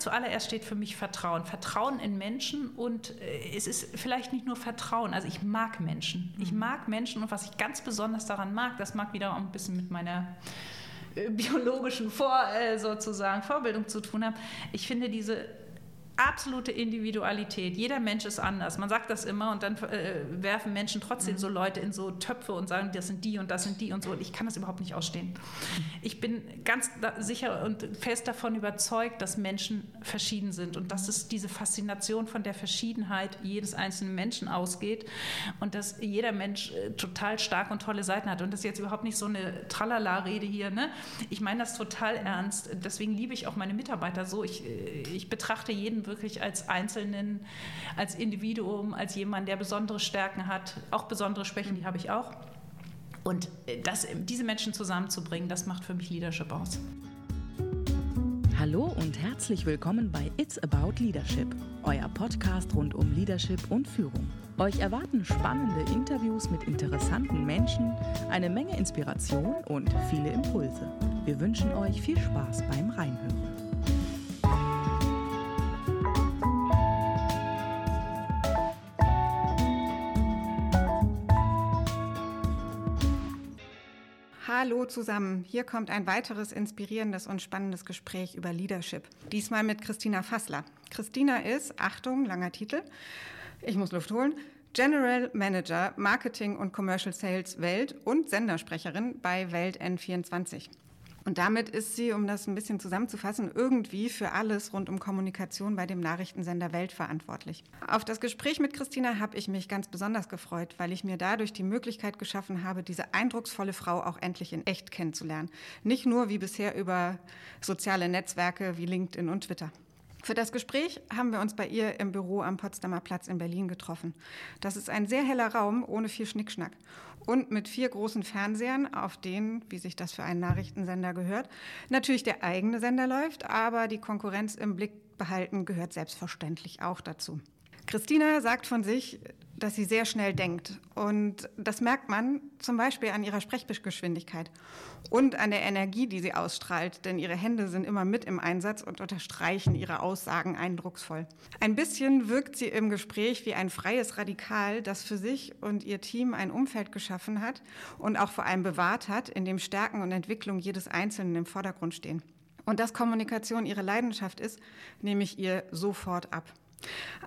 zuallererst steht für mich Vertrauen. Vertrauen in Menschen und äh, es ist vielleicht nicht nur Vertrauen. Also ich mag Menschen. Ich mhm. mag Menschen und was ich ganz besonders daran mag, das mag wieder auch ein bisschen mit meiner äh, biologischen Vor, äh, sozusagen Vorbildung zu tun haben. Ich finde diese absolute Individualität. Jeder Mensch ist anders. Man sagt das immer und dann äh, werfen Menschen trotzdem mhm. so Leute in so Töpfe und sagen, das sind die und das sind die und so. Und ich kann das überhaupt nicht ausstehen. Ich bin ganz sicher und fest davon überzeugt, dass Menschen verschieden sind und dass es diese Faszination von der Verschiedenheit jedes einzelnen Menschen ausgeht und dass jeder Mensch äh, total stark und tolle Seiten hat. Und das ist jetzt überhaupt nicht so eine Tralala-Rede hier. Ne? Ich meine das total ernst. Deswegen liebe ich auch meine Mitarbeiter so. Ich, äh, ich betrachte jeden wirklich als Einzelnen, als Individuum, als jemand, der besondere Stärken hat, auch besondere Schwächen, die habe ich auch. Und äh, das, diese Menschen zusammenzubringen, das macht für mich Leadership aus. Hallo und herzlich willkommen bei It's About Leadership, euer Podcast rund um Leadership und Führung. Euch erwarten spannende Interviews mit interessanten Menschen, eine Menge Inspiration und viele Impulse. Wir wünschen euch viel Spaß beim Reinhören. Hallo zusammen. Hier kommt ein weiteres inspirierendes und spannendes Gespräch über Leadership. Diesmal mit Christina Fassler. Christina ist, Achtung, langer Titel, ich muss Luft holen, General Manager Marketing und Commercial Sales Welt und Sendersprecherin bei Welt N24. Und damit ist sie, um das ein bisschen zusammenzufassen, irgendwie für alles rund um Kommunikation bei dem Nachrichtensender Welt verantwortlich. Auf das Gespräch mit Christina habe ich mich ganz besonders gefreut, weil ich mir dadurch die Möglichkeit geschaffen habe, diese eindrucksvolle Frau auch endlich in echt kennenzulernen. Nicht nur wie bisher über soziale Netzwerke wie LinkedIn und Twitter. Für das Gespräch haben wir uns bei ihr im Büro am Potsdamer Platz in Berlin getroffen. Das ist ein sehr heller Raum ohne viel Schnickschnack und mit vier großen Fernsehern, auf denen, wie sich das für einen Nachrichtensender gehört, natürlich der eigene Sender läuft, aber die Konkurrenz im Blick behalten gehört selbstverständlich auch dazu. Christina sagt von sich, dass sie sehr schnell denkt. Und das merkt man zum Beispiel an ihrer Sprechgeschwindigkeit und an der Energie, die sie ausstrahlt, denn ihre Hände sind immer mit im Einsatz und unterstreichen ihre Aussagen eindrucksvoll. Ein bisschen wirkt sie im Gespräch wie ein freies Radikal, das für sich und ihr Team ein Umfeld geschaffen hat und auch vor allem bewahrt hat, in dem Stärken und Entwicklung jedes Einzelnen im Vordergrund stehen. Und dass Kommunikation ihre Leidenschaft ist, nehme ich ihr sofort ab.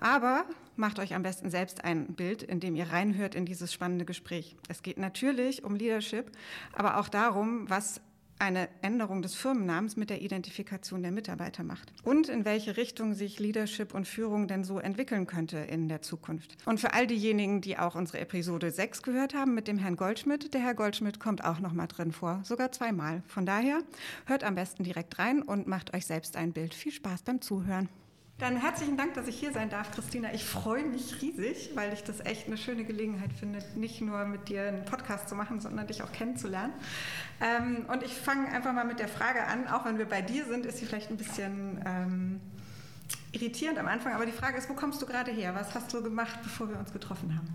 Aber macht euch am besten selbst ein Bild, in dem ihr reinhört in dieses spannende Gespräch. Es geht natürlich um Leadership, aber auch darum, was eine Änderung des Firmennamens mit der Identifikation der Mitarbeiter macht. Und in welche Richtung sich Leadership und Führung denn so entwickeln könnte in der Zukunft. Und für all diejenigen, die auch unsere Episode 6 gehört haben mit dem Herrn Goldschmidt, der Herr Goldschmidt kommt auch nochmal drin vor, sogar zweimal. Von daher hört am besten direkt rein und macht euch selbst ein Bild. Viel Spaß beim Zuhören. Dann herzlichen Dank, dass ich hier sein darf, Christina. Ich freue mich riesig, weil ich das echt eine schöne Gelegenheit finde, nicht nur mit dir einen Podcast zu machen, sondern dich auch kennenzulernen. Ähm, und ich fange einfach mal mit der Frage an, auch wenn wir bei dir sind, ist sie vielleicht ein bisschen ähm, irritierend am Anfang, aber die Frage ist, wo kommst du gerade her? Was hast du gemacht, bevor wir uns getroffen haben?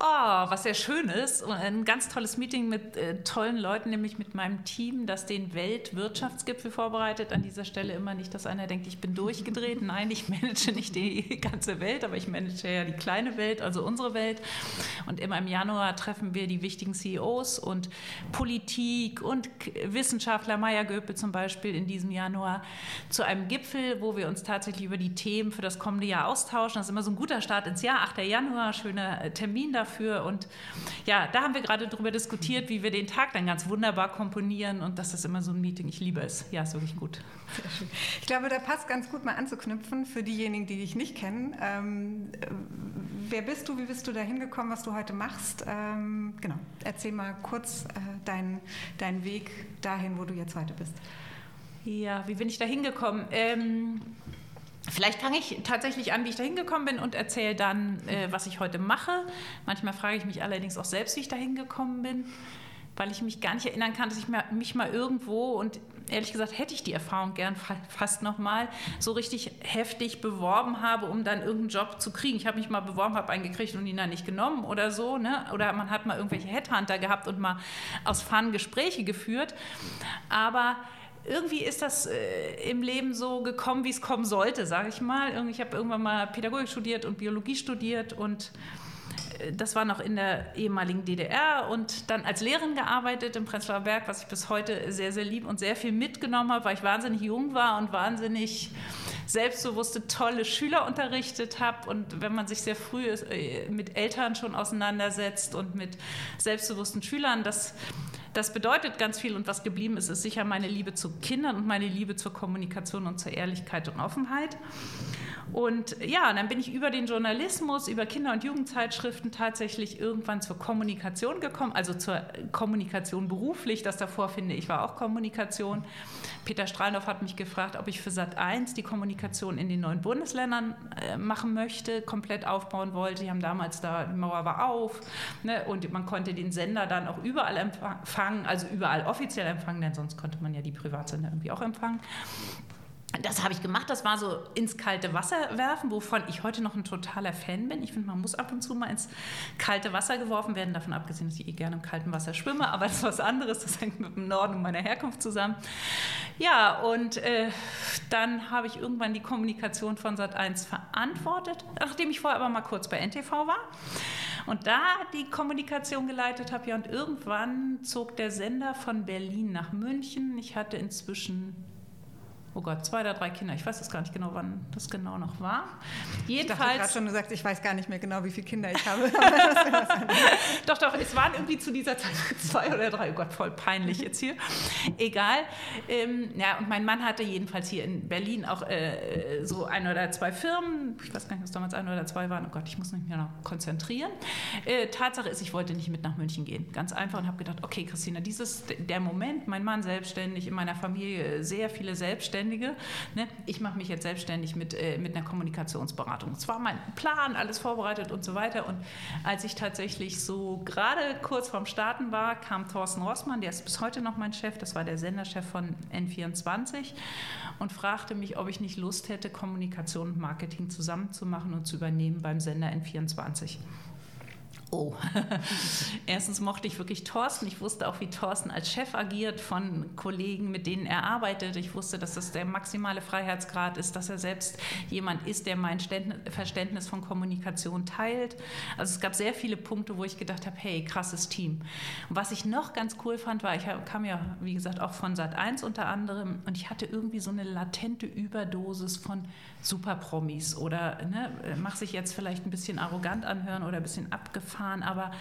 Oh, was sehr schön ist. Ein ganz tolles Meeting mit äh, tollen Leuten, nämlich mit meinem Team, das den Weltwirtschaftsgipfel vorbereitet. An dieser Stelle immer nicht, dass einer denkt, ich bin durchgedreht. Nein, ich manage nicht die ganze Welt, aber ich manage ja die kleine Welt, also unsere Welt. Und immer im Januar treffen wir die wichtigen CEOs und Politik und Wissenschaftler, Maya Göpel zum Beispiel in diesem Januar, zu einem Gipfel, wo wir uns tatsächlich über die Themen für das kommende Jahr austauschen. Das ist immer so ein guter Start ins Jahr, 8. Januar, schöner Termin da dafür. Und ja, da haben wir gerade darüber diskutiert, wie wir den Tag dann ganz wunderbar komponieren. Und das ist immer so ein Meeting. Ich liebe es. Ja, ist wirklich gut. Sehr schön. Ich glaube, da passt ganz gut mal anzuknüpfen für diejenigen, die dich nicht kennen. Ähm, wer bist du? Wie bist du da hingekommen, was du heute machst? Ähm, genau. Erzähl mal kurz äh, deinen dein Weg dahin, wo du jetzt heute bist. Ja, wie bin ich da hingekommen? Ähm, Vielleicht fange ich tatsächlich an, wie ich da hingekommen bin und erzähle dann, äh, was ich heute mache. Manchmal frage ich mich allerdings auch selbst, wie ich da hingekommen bin, weil ich mich gar nicht erinnern kann, dass ich mich mal irgendwo und ehrlich gesagt hätte ich die Erfahrung gern fast nochmal so richtig heftig beworben habe, um dann irgendeinen Job zu kriegen. Ich habe mich mal beworben, habe einen gekriegt und ihn dann nicht genommen oder so. Ne? Oder man hat mal irgendwelche Headhunter gehabt und mal aus Fun Gespräche geführt. Aber irgendwie ist das äh, im Leben so gekommen, wie es kommen sollte, sage ich mal. Ich habe irgendwann mal Pädagogik studiert und Biologie studiert und äh, das war noch in der ehemaligen DDR und dann als Lehrerin gearbeitet im Prenzlauer Berg, was ich bis heute sehr, sehr lieb und sehr viel mitgenommen habe, weil ich wahnsinnig jung war und wahnsinnig selbstbewusste, tolle Schüler unterrichtet habe. Und wenn man sich sehr früh äh, mit Eltern schon auseinandersetzt und mit selbstbewussten Schülern, das das bedeutet ganz viel und was geblieben ist, ist sicher meine Liebe zu Kindern und meine Liebe zur Kommunikation und zur Ehrlichkeit und Offenheit. Und ja, dann bin ich über den Journalismus, über Kinder- und Jugendzeitschriften tatsächlich irgendwann zur Kommunikation gekommen, also zur Kommunikation beruflich. Das davor finde ich war auch Kommunikation. Peter Strahlendorf hat mich gefragt, ob ich für Sat 1 die Kommunikation in den neuen Bundesländern äh, machen möchte, komplett aufbauen wollte. Die haben damals da, die Mauer war auf ne, und man konnte den Sender dann auch überall empfangen, also überall offiziell empfangen, denn sonst konnte man ja die Privatsender irgendwie auch empfangen das habe ich gemacht. Das war so ins kalte Wasser werfen, wovon ich heute noch ein totaler Fan bin. Ich finde, man muss ab und zu mal ins kalte Wasser geworfen werden. Davon abgesehen, dass ich eh gerne im kalten Wasser schwimme, aber das ist was anderes. Das hängt mit dem Norden und meiner Herkunft zusammen. Ja, und äh, dann habe ich irgendwann die Kommunikation von Sat1 verantwortet, nachdem ich vorher aber mal kurz bei NTV war und da die Kommunikation geleitet habe. Ja, und irgendwann zog der Sender von Berlin nach München. Ich hatte inzwischen oh Gott, zwei oder drei Kinder. Ich weiß jetzt gar nicht genau, wann das genau noch war. Jedenfalls. Ich dachte schon, du sagst, ich weiß gar nicht mehr genau, wie viele Kinder ich habe. doch, doch, es waren irgendwie zu dieser Zeit zwei oder drei. Oh Gott, voll peinlich jetzt hier. Egal. Ähm, ja, und mein Mann hatte jedenfalls hier in Berlin auch äh, so ein oder zwei Firmen. Ich weiß gar nicht, ob es damals ein oder zwei waren. Oh Gott, ich muss mich noch konzentrieren. Äh, Tatsache ist, ich wollte nicht mit nach München gehen. Ganz einfach und habe gedacht, okay, Christina, dieses der Moment, mein Mann selbstständig, in meiner Familie sehr viele Selbstständige Selbstständige. Ne? Ich mache mich jetzt selbstständig mit, äh, mit einer Kommunikationsberatung. Es war mein Plan, alles vorbereitet und so weiter. Und als ich tatsächlich so gerade kurz vorm Starten war, kam Thorsten Rossmann, der ist bis heute noch mein Chef, das war der Senderchef von N24 und fragte mich, ob ich nicht Lust hätte, Kommunikation und Marketing zusammenzumachen und zu übernehmen beim Sender N24. Oh, erstens mochte ich wirklich Thorsten. Ich wusste auch, wie Thorsten als Chef agiert von Kollegen, mit denen er arbeitet. Ich wusste, dass das der maximale Freiheitsgrad ist, dass er selbst jemand ist, der mein Verständnis von Kommunikation teilt. Also es gab sehr viele Punkte, wo ich gedacht habe, hey, krasses Team. Und was ich noch ganz cool fand, war, ich kam ja, wie gesagt, auch von Sat 1 unter anderem und ich hatte irgendwie so eine latente Überdosis von Superpromis oder ne, mach sich jetzt vielleicht ein bisschen arrogant anhören oder ein bisschen abgefahren, aber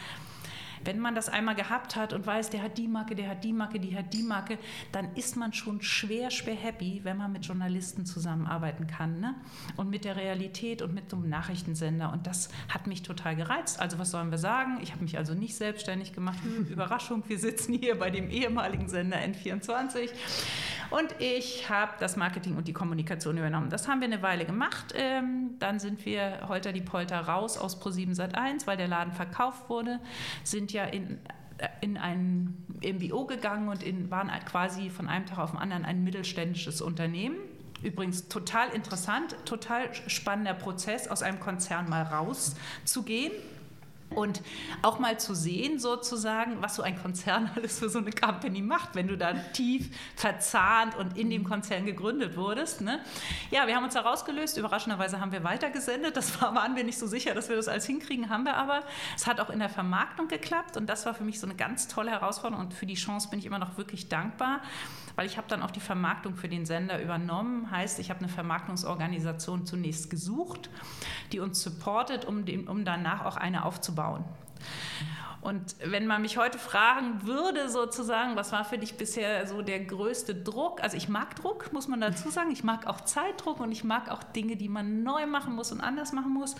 wenn man das einmal gehabt hat und weiß, der hat die Marke, der hat die Marke, die hat die Marke, dann ist man schon schwer, schwer happy, wenn man mit Journalisten zusammenarbeiten kann. Ne? Und mit der Realität und mit so einem Nachrichtensender. Und das hat mich total gereizt. Also was sollen wir sagen? Ich habe mich also nicht selbstständig gemacht. Überraschung, wir sitzen hier bei dem ehemaligen Sender N24. Und ich habe das Marketing und die Kommunikation übernommen. Das haben wir eine Weile gemacht. Ähm, dann sind wir Holter die Polter raus aus Pro7 Sat1, weil der Laden verkauft wurde, sind ja in in ein MBO gegangen und in, waren quasi von einem Tag auf den anderen ein mittelständisches Unternehmen. Übrigens total interessant, total spannender Prozess, aus einem Konzern mal rauszugehen und auch mal zu sehen, sozusagen, was so ein Konzern alles für so eine Company macht, wenn du da tief verzahnt und in dem Konzern gegründet wurdest. Ne? Ja, wir haben uns da rausgelöst. Überraschenderweise haben wir weitergesendet. Das waren wir nicht so sicher, dass wir das alles hinkriegen, haben wir aber. Es hat auch in der Vermarktung geklappt und das war für mich so eine ganz tolle Herausforderung und für die Chance bin ich immer noch wirklich dankbar, weil ich habe dann auch die Vermarktung für den Sender übernommen. Heißt, ich habe eine Vermarktungsorganisation zunächst gesucht, die uns supportet, um, den, um danach auch eine aufzubauen. Und wenn man mich heute fragen würde, sozusagen, was war für dich bisher so der größte Druck? Also ich mag Druck, muss man dazu sagen. Ich mag auch Zeitdruck und ich mag auch Dinge, die man neu machen muss und anders machen muss.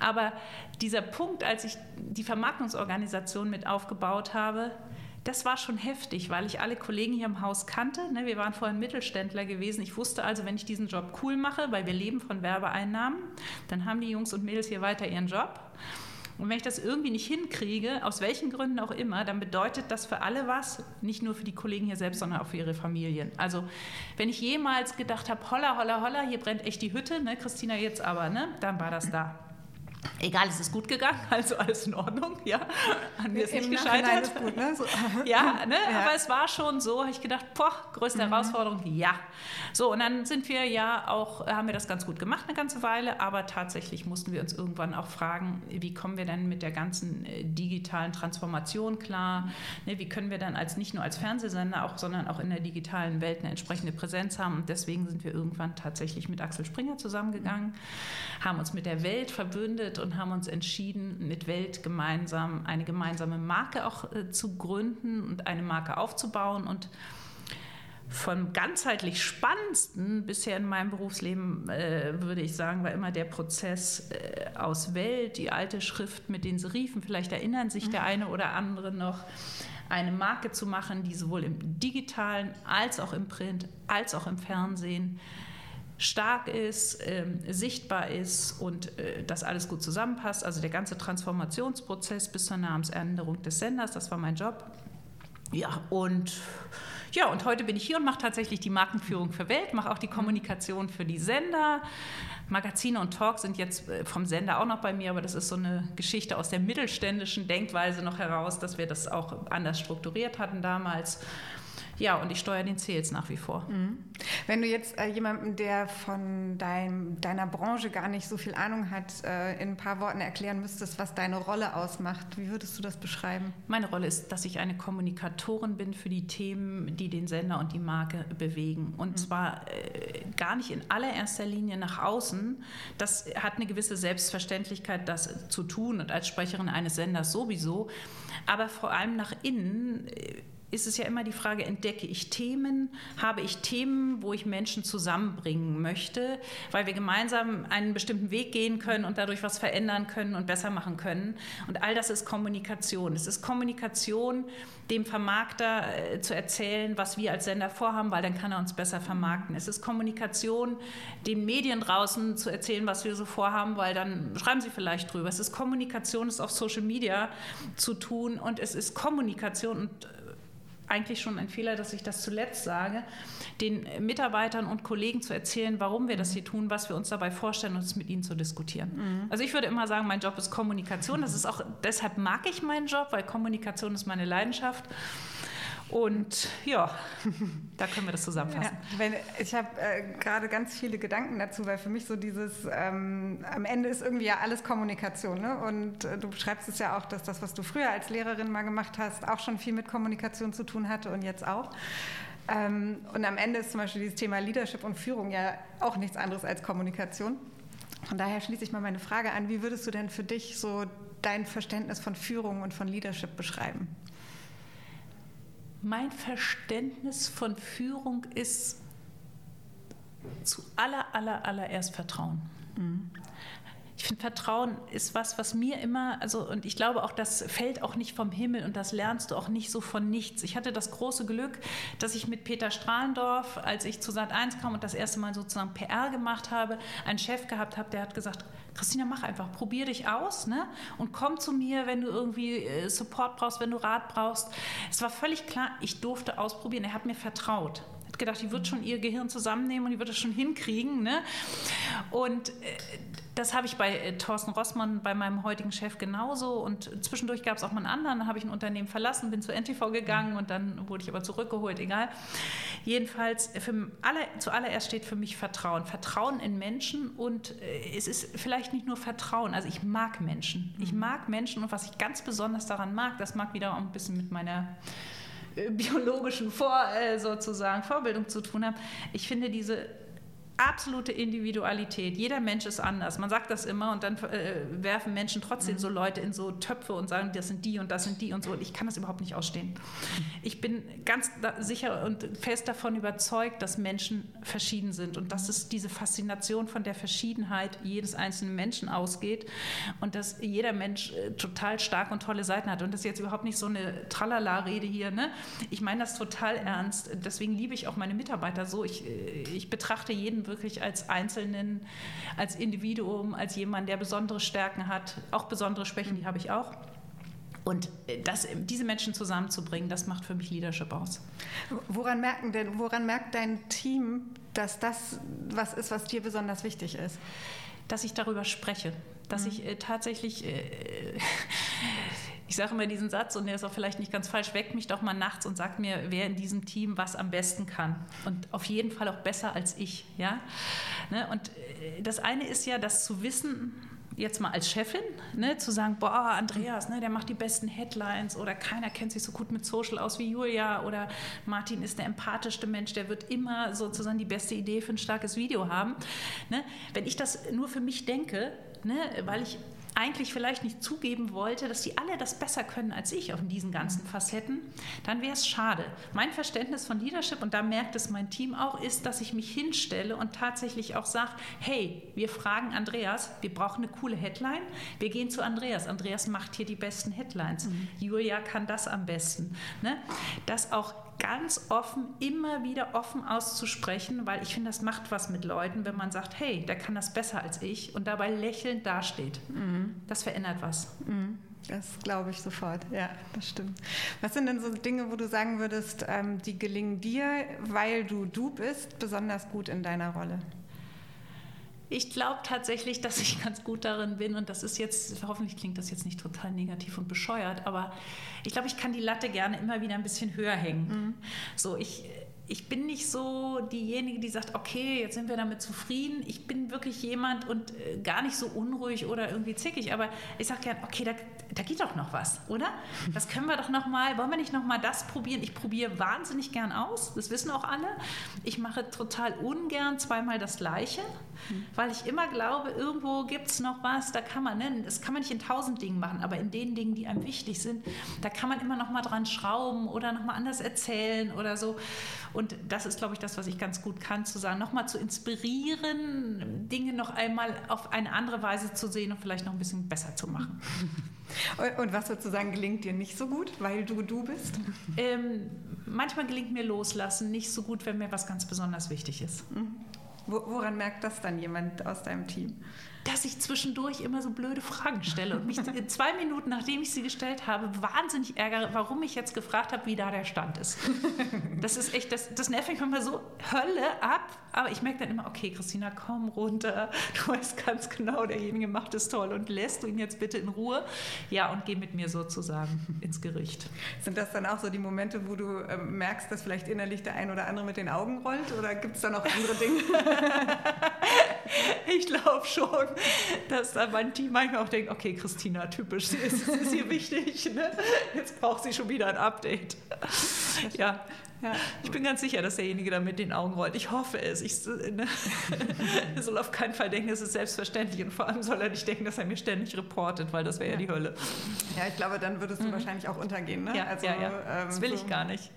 Aber dieser Punkt, als ich die Vermarktungsorganisation mit aufgebaut habe, das war schon heftig, weil ich alle Kollegen hier im Haus kannte. Ne? Wir waren vorhin Mittelständler gewesen. Ich wusste also, wenn ich diesen Job cool mache, weil wir leben von Werbeeinnahmen, dann haben die Jungs und Mädels hier weiter ihren Job. Und wenn ich das irgendwie nicht hinkriege, aus welchen Gründen auch immer, dann bedeutet das für alle was, nicht nur für die Kollegen hier selbst, sondern auch für ihre Familien. Also wenn ich jemals gedacht habe, holla, holla, holla, hier brennt echt die Hütte, ne, Christina jetzt aber, ne, dann war das da. Egal, es ist gut gegangen, also alles in Ordnung, ja. An mir ist Im nicht gescheitert. ist gut, ne? So. Ja, ne? Ja. aber es war schon so, habe ich gedacht, boah, größte Herausforderung, ja. So, und dann sind wir ja auch, haben wir das ganz gut gemacht eine ganze Weile, aber tatsächlich mussten wir uns irgendwann auch fragen, wie kommen wir denn mit der ganzen äh, digitalen Transformation klar? Ne, wie können wir dann als nicht nur als Fernsehsender, auch, sondern auch in der digitalen Welt eine entsprechende Präsenz haben? Und deswegen sind wir irgendwann tatsächlich mit Axel Springer zusammengegangen, haben uns mit der Welt verbündet und haben uns entschieden, mit Welt gemeinsam eine gemeinsame Marke auch äh, zu gründen und eine Marke aufzubauen und vom ganzheitlich spannendsten bisher in meinem Berufsleben, äh, würde ich sagen, war immer der Prozess äh, aus Welt, die alte Schrift mit den Serifen. Vielleicht erinnern sich der eine oder andere noch, eine Marke zu machen, die sowohl im digitalen als auch im Print, als auch im Fernsehen stark ist, ähm, sichtbar ist und äh, das alles gut zusammenpasst. Also der ganze Transformationsprozess bis zur Namensänderung des Senders, das war mein Job. Ja, und ja, und heute bin ich hier und mache tatsächlich die Markenführung für Welt, mache auch die Kommunikation für die Sender. Magazine und Talk sind jetzt äh, vom Sender auch noch bei mir, aber das ist so eine Geschichte aus der mittelständischen Denkweise noch heraus, dass wir das auch anders strukturiert hatten damals. Ja, und ich steuere den Sales nach wie vor. Wenn du jetzt äh, jemandem, der von dein, deiner Branche gar nicht so viel Ahnung hat, äh, in ein paar Worten erklären müsstest, was deine Rolle ausmacht, wie würdest du das beschreiben? Meine Rolle ist, dass ich eine Kommunikatorin bin für die Themen, die den Sender und die Marke bewegen. Und zwar äh, gar nicht in allererster Linie nach außen. Das hat eine gewisse Selbstverständlichkeit, das zu tun und als Sprecherin eines Senders sowieso. Aber vor allem nach innen. Äh, ist es ja immer die Frage, entdecke ich Themen, habe ich Themen, wo ich Menschen zusammenbringen möchte, weil wir gemeinsam einen bestimmten Weg gehen können und dadurch was verändern können und besser machen können. Und all das ist Kommunikation. Es ist Kommunikation, dem Vermarkter äh, zu erzählen, was wir als Sender vorhaben, weil dann kann er uns besser vermarkten. Es ist Kommunikation, den Medien draußen zu erzählen, was wir so vorhaben, weil dann schreiben sie vielleicht drüber. Es ist Kommunikation, es auf Social Media zu tun und es ist Kommunikation und eigentlich schon ein Fehler, dass ich das zuletzt sage, den Mitarbeitern und Kollegen zu erzählen, warum wir das hier tun, was wir uns dabei vorstellen und es mit ihnen zu diskutieren. Also ich würde immer sagen, mein Job ist Kommunikation. Das ist auch, deshalb mag ich meinen Job, weil Kommunikation ist meine Leidenschaft. Und ja, da können wir das zusammenfassen. Ja, wenn, ich habe äh, gerade ganz viele Gedanken dazu, weil für mich so dieses, ähm, am Ende ist irgendwie ja alles Kommunikation. Ne? Und äh, du beschreibst es ja auch, dass das, was du früher als Lehrerin mal gemacht hast, auch schon viel mit Kommunikation zu tun hatte und jetzt auch. Ähm, und am Ende ist zum Beispiel dieses Thema Leadership und Führung ja auch nichts anderes als Kommunikation. Von daher schließe ich mal meine Frage an, wie würdest du denn für dich so dein Verständnis von Führung und von Leadership beschreiben? Mein Verständnis von Führung ist zu aller, aller, allererst Vertrauen. Mhm. Ich finde, Vertrauen ist was, was mir immer, also und ich glaube auch, das fällt auch nicht vom Himmel und das lernst du auch nicht so von nichts. Ich hatte das große Glück, dass ich mit Peter Strahlendorf, als ich zu Sat 1 kam und das erste Mal sozusagen PR gemacht habe, einen Chef gehabt habe, der hat gesagt, Christina, mach einfach, probier dich aus ne? und komm zu mir, wenn du irgendwie äh, Support brauchst, wenn du Rat brauchst. Es war völlig klar, ich durfte ausprobieren. Er hat mir vertraut gedacht, die wird schon ihr Gehirn zusammennehmen und die wird es schon hinkriegen. Ne? Und äh, das habe ich bei äh, Thorsten Rossmann, bei meinem heutigen Chef genauso. Und zwischendurch gab es auch mal einen anderen. Dann habe ich ein Unternehmen verlassen, bin zu NTV gegangen und dann wurde ich aber zurückgeholt, egal. Jedenfalls, für alle, zuallererst steht für mich Vertrauen. Vertrauen in Menschen und äh, es ist vielleicht nicht nur Vertrauen. Also ich mag Menschen. Ich mag Menschen und was ich ganz besonders daran mag, das mag wieder auch ein bisschen mit meiner biologischen Vor, äh, sozusagen Vorbildung zu tun haben. Ich finde diese absolute Individualität. Jeder Mensch ist anders. Man sagt das immer und dann äh, werfen Menschen trotzdem mhm. so Leute in so Töpfe und sagen, das sind die und das sind die und so. Und ich kann das überhaupt nicht ausstehen. Ich bin ganz sicher und fest davon überzeugt, dass Menschen verschieden sind und dass es diese Faszination von der Verschiedenheit jedes einzelnen Menschen ausgeht und dass jeder Mensch äh, total stark und tolle Seiten hat. Und das ist jetzt überhaupt nicht so eine Tralala-Rede hier. Ne? Ich meine das total ernst. Deswegen liebe ich auch meine Mitarbeiter so. Ich, äh, ich betrachte jeden wirklich als Einzelnen, als Individuum, als jemand, der besondere Stärken hat, auch besondere Schwächen, die habe ich auch. Und äh, das, diese Menschen zusammenzubringen, das macht für mich Leadership aus. Woran, merken denn, woran merkt dein Team, dass das was ist, was dir besonders wichtig ist? Dass ich darüber spreche, dass mhm. ich äh, tatsächlich, äh, ich sage immer diesen Satz und der ist auch vielleicht nicht ganz falsch, weckt mich doch mal nachts und sagt mir, wer in diesem Team was am besten kann. Und auf jeden Fall auch besser als ich. Ja? Ne? Und äh, das eine ist ja, das zu wissen, jetzt mal als Chefin, ne, zu sagen, boah, Andreas, ne, der macht die besten Headlines oder keiner kennt sich so gut mit Social aus wie Julia oder Martin ist der empathischste Mensch, der wird immer sozusagen die beste Idee für ein starkes Video haben. Ne? Wenn ich das nur für mich denke, ne, weil ich eigentlich vielleicht nicht zugeben wollte, dass die alle das besser können als ich auf diesen ganzen Facetten, dann wäre es schade. Mein Verständnis von Leadership, und da merkt es mein Team auch, ist, dass ich mich hinstelle und tatsächlich auch sage, hey, wir fragen Andreas, wir brauchen eine coole Headline, wir gehen zu Andreas. Andreas macht hier die besten Headlines. Mhm. Julia kann das am besten. Ne? Dass auch ganz offen, immer wieder offen auszusprechen, weil ich finde, das macht was mit Leuten, wenn man sagt, hey, der kann das besser als ich und dabei lächelnd dasteht. Mhm. Das verändert was. Mhm. Das glaube ich sofort, ja, das stimmt. Was sind denn so Dinge, wo du sagen würdest, ähm, die gelingen dir, weil du du bist, besonders gut in deiner Rolle? Ich glaube tatsächlich, dass ich ganz gut darin bin und das ist jetzt, hoffentlich klingt das jetzt nicht total negativ und bescheuert, aber ich glaube, ich kann die Latte gerne immer wieder ein bisschen höher hängen. Mhm. So, ich, ich bin nicht so diejenige, die sagt, okay, jetzt sind wir damit zufrieden. Ich bin wirklich jemand und äh, gar nicht so unruhig oder irgendwie zickig, aber ich sage gern, okay, da, da geht doch noch was, oder? Das können wir doch noch mal, wollen wir nicht noch mal das probieren? Ich probiere wahnsinnig gern aus, das wissen auch alle. Ich mache total ungern zweimal das Gleiche, mhm. weil ich immer glaube, irgendwo gibt es noch was, da kann man, ne, das kann man nicht in tausend Dingen machen, aber in den Dingen, die einem wichtig sind, da kann man immer noch mal dran schrauben oder noch mal anders erzählen oder so. Und das ist, glaube ich, das, was ich ganz gut kann, zu sagen, nochmal zu inspirieren, Dinge noch einmal auf eine andere Weise zu sehen und vielleicht noch ein bisschen besser zu machen. Und was sozusagen gelingt dir nicht so gut, weil du du bist? Ähm, manchmal gelingt mir Loslassen nicht so gut, wenn mir was ganz besonders wichtig ist. Mhm. Woran merkt das dann jemand aus deinem Team? Dass ich zwischendurch immer so blöde Fragen stelle und mich zwei Minuten, nachdem ich sie gestellt habe, wahnsinnig ärgere, warum ich jetzt gefragt habe, wie da der Stand ist. Das ist echt, das, das nervt mich manchmal so Hölle ab, aber ich merke dann immer, okay, Christina, komm runter, du weißt ganz genau, derjenige macht es toll und lässt du ihn jetzt bitte in Ruhe. Ja, und geh mit mir sozusagen ins Gericht. Sind das dann auch so die Momente, wo du äh, merkst, dass vielleicht innerlich der ein oder andere mit den Augen rollt oder gibt es da noch andere Dinge? ich glaube schon, dass dann mein Team manchmal auch denkt, okay, Christina, typisch, sie ist, ist hier wichtig, ne? jetzt braucht sie schon wieder ein Update. Ja, ja, ich bin ganz sicher, dass derjenige da mit den Augen rollt. Ich hoffe es. Ich ne? soll auf keinen Fall denken, es ist selbstverständlich. Und vor allem soll er nicht denken, dass er mir ständig reportet, weil das wäre ja. ja. die Hölle. Ja, ich glaube, dann würdest du mhm. wahrscheinlich auch untergehen. Ne? Ja, also, ja, ja. Ähm, das will so ich gar nicht.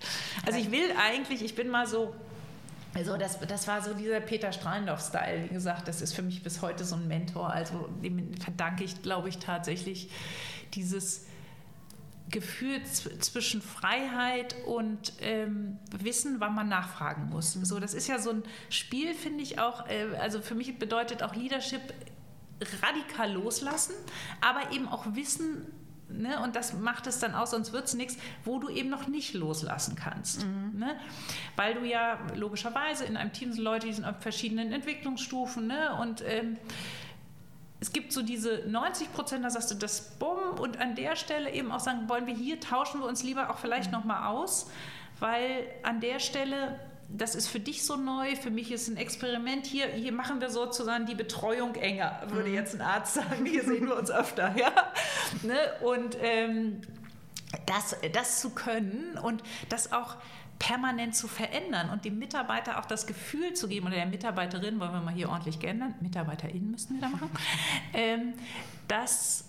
Also ich will eigentlich, ich bin mal so also das, das war so dieser Peter Strahlendorf-Style. Wie gesagt, das ist für mich bis heute so ein Mentor. Also dem verdanke ich, glaube ich, tatsächlich dieses Gefühl zwischen Freiheit und ähm, Wissen, wann man nachfragen muss. Mhm. So, das ist ja so ein Spiel, finde ich auch. Äh, also für mich bedeutet auch Leadership radikal loslassen, aber eben auch wissen, Ne, und das macht es dann aus, sonst wird es nichts, wo du eben noch nicht loslassen kannst. Mhm. Ne? Weil du ja logischerweise in einem Team sind Leute, die sind auf verschiedenen Entwicklungsstufen ne? und ähm, es gibt so diese 90 Prozent, da sagst du das Bumm und an der Stelle eben auch sagen, wollen wir hier, tauschen wir uns lieber auch vielleicht mhm. nochmal aus, weil an der Stelle das ist für dich so neu, für mich ist ein Experiment. Hier, hier machen wir sozusagen die Betreuung enger, würde mhm. jetzt ein Arzt sagen. Hier sehen wir uns öfter. Ja? Ne? Und ähm, das, das zu können und das auch permanent zu verändern und dem Mitarbeiter auch das Gefühl zu geben oder der Mitarbeiterin, wollen wir mal hier ordentlich gendern, MitarbeiterInnen müssen wir da machen, ähm, dass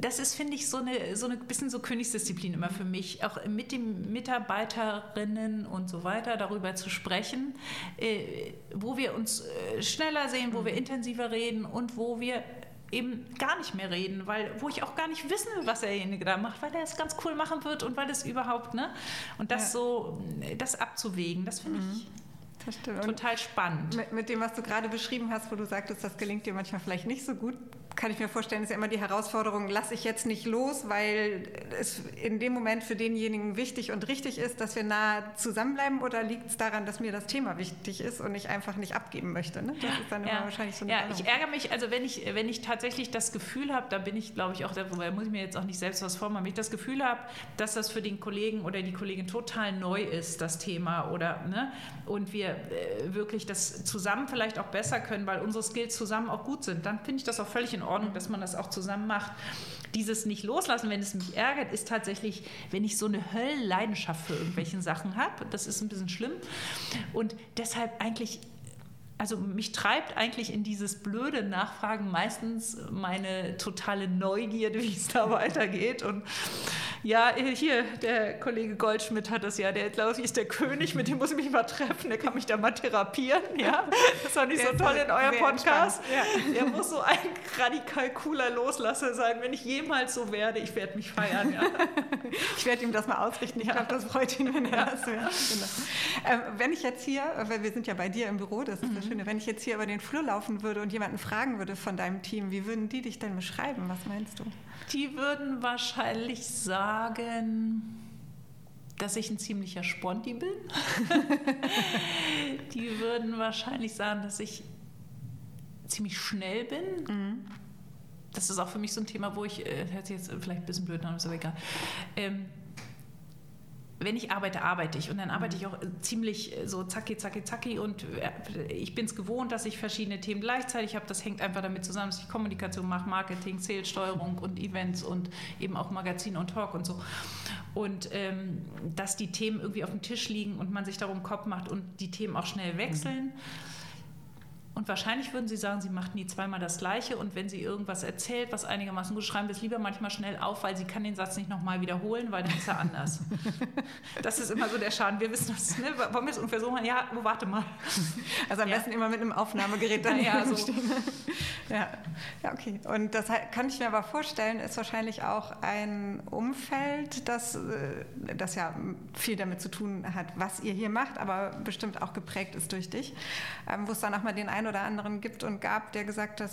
das ist, finde ich, so eine, so eine bisschen so Königsdisziplin immer für mich, auch mit den Mitarbeiterinnen und so weiter darüber zu sprechen, äh, wo wir uns äh, schneller sehen, wo wir mhm. intensiver reden und wo wir eben gar nicht mehr reden, weil wo ich auch gar nicht wissen will, was derjenige da macht, weil er es ganz cool machen wird und weil es überhaupt, ne? Und das ja. so, das abzuwägen, das finde mhm. ich total spannend. Mit, mit, dem, was du gerade beschrieben hast, wo du sagtest, das gelingt dir manchmal vielleicht nicht so gut, kann ich mir vorstellen, ist ja immer die Herausforderung, lasse ich jetzt nicht los, weil es in dem Moment für denjenigen wichtig und richtig ist, dass wir nah zusammenbleiben oder liegt es daran, dass mir das Thema wichtig ist und ich einfach nicht abgeben möchte? Ne? Das ist dann ja. immer wahrscheinlich so eine Ja, ich ärgere mich, also wenn ich, wenn ich tatsächlich das Gefühl habe, da bin ich, glaube ich, auch, da muss ich mir jetzt auch nicht selbst was vormachen, wenn ich das Gefühl habe, dass das für den Kollegen oder die Kollegin total neu ist, das Thema, oder ne, und wir äh, wirklich das zusammen vielleicht auch besser können, weil unsere Skills zusammen auch gut sind, dann finde ich das auch völlig in Ordnung, dass man das auch zusammen macht. Dieses nicht loslassen, wenn es mich ärgert, ist tatsächlich, wenn ich so eine Höllenleidenschaft für irgendwelche Sachen habe. Das ist ein bisschen schlimm. Und deshalb eigentlich also mich treibt eigentlich in dieses blöde Nachfragen meistens meine totale Neugierde, wie es da weitergeht. Und ja, hier, der Kollege Goldschmidt hat das ja, der glaube ich ist der König, mit dem muss ich mich mal treffen, der kann mich da mal therapieren. Ja, das war nicht der so toll in eurem Podcast. Ja. Der muss so ein radikal cooler Loslasser sein. Wenn ich jemals so werde, ich werde mich feiern. Ja. Ich werde ihm das mal ausrichten. Ich ja. glaube, das freut ihn, wenn er das hört. Genau. Ähm, wenn ich jetzt hier, weil wir sind ja bei dir im Büro, das ist mhm. Schöne, wenn ich jetzt hier über den Flur laufen würde und jemanden fragen würde von deinem Team, wie würden die dich denn beschreiben? Was meinst du? Die würden wahrscheinlich sagen, dass ich ein ziemlicher Sponti bin. die würden wahrscheinlich sagen, dass ich ziemlich schnell bin. Mhm. Das ist auch für mich so ein Thema, wo ich, äh, hört sich jetzt vielleicht ein bisschen blöd an, ist aber egal. Ähm, wenn ich arbeite, arbeite ich. Und dann arbeite ich auch ziemlich äh, so zacki, zacki, zacki. Und äh, ich bin es gewohnt, dass ich verschiedene Themen gleichzeitig habe. Das hängt einfach damit zusammen, dass ich Kommunikation mache, Marketing, Sales-Steuerung und Events und eben auch Magazin und Talk und so. Und ähm, dass die Themen irgendwie auf dem Tisch liegen und man sich darum Kopf macht und die Themen auch schnell wechseln. Mhm und wahrscheinlich würden Sie sagen, Sie macht nie zweimal das Gleiche. Und wenn sie irgendwas erzählt, was einigermaßen gut schreiben, wir es lieber manchmal schnell auf, weil sie kann den Satz nicht nochmal wiederholen, weil dann ist er anders. das ist immer so der Schaden. Wir wissen das, ne? wollen wir es ungefähr so machen? Ja, wo, warte mal. Also am ja. besten immer mit einem Aufnahmegerät dann ja, so. ja. ja, okay. Und das kann ich mir aber vorstellen, ist wahrscheinlich auch ein Umfeld, das, äh, das ja viel damit zu tun hat, was ihr hier macht, aber bestimmt auch geprägt ist durch dich, ähm, wo es dann auch mal den einen oder anderen gibt und gab, der gesagt hat,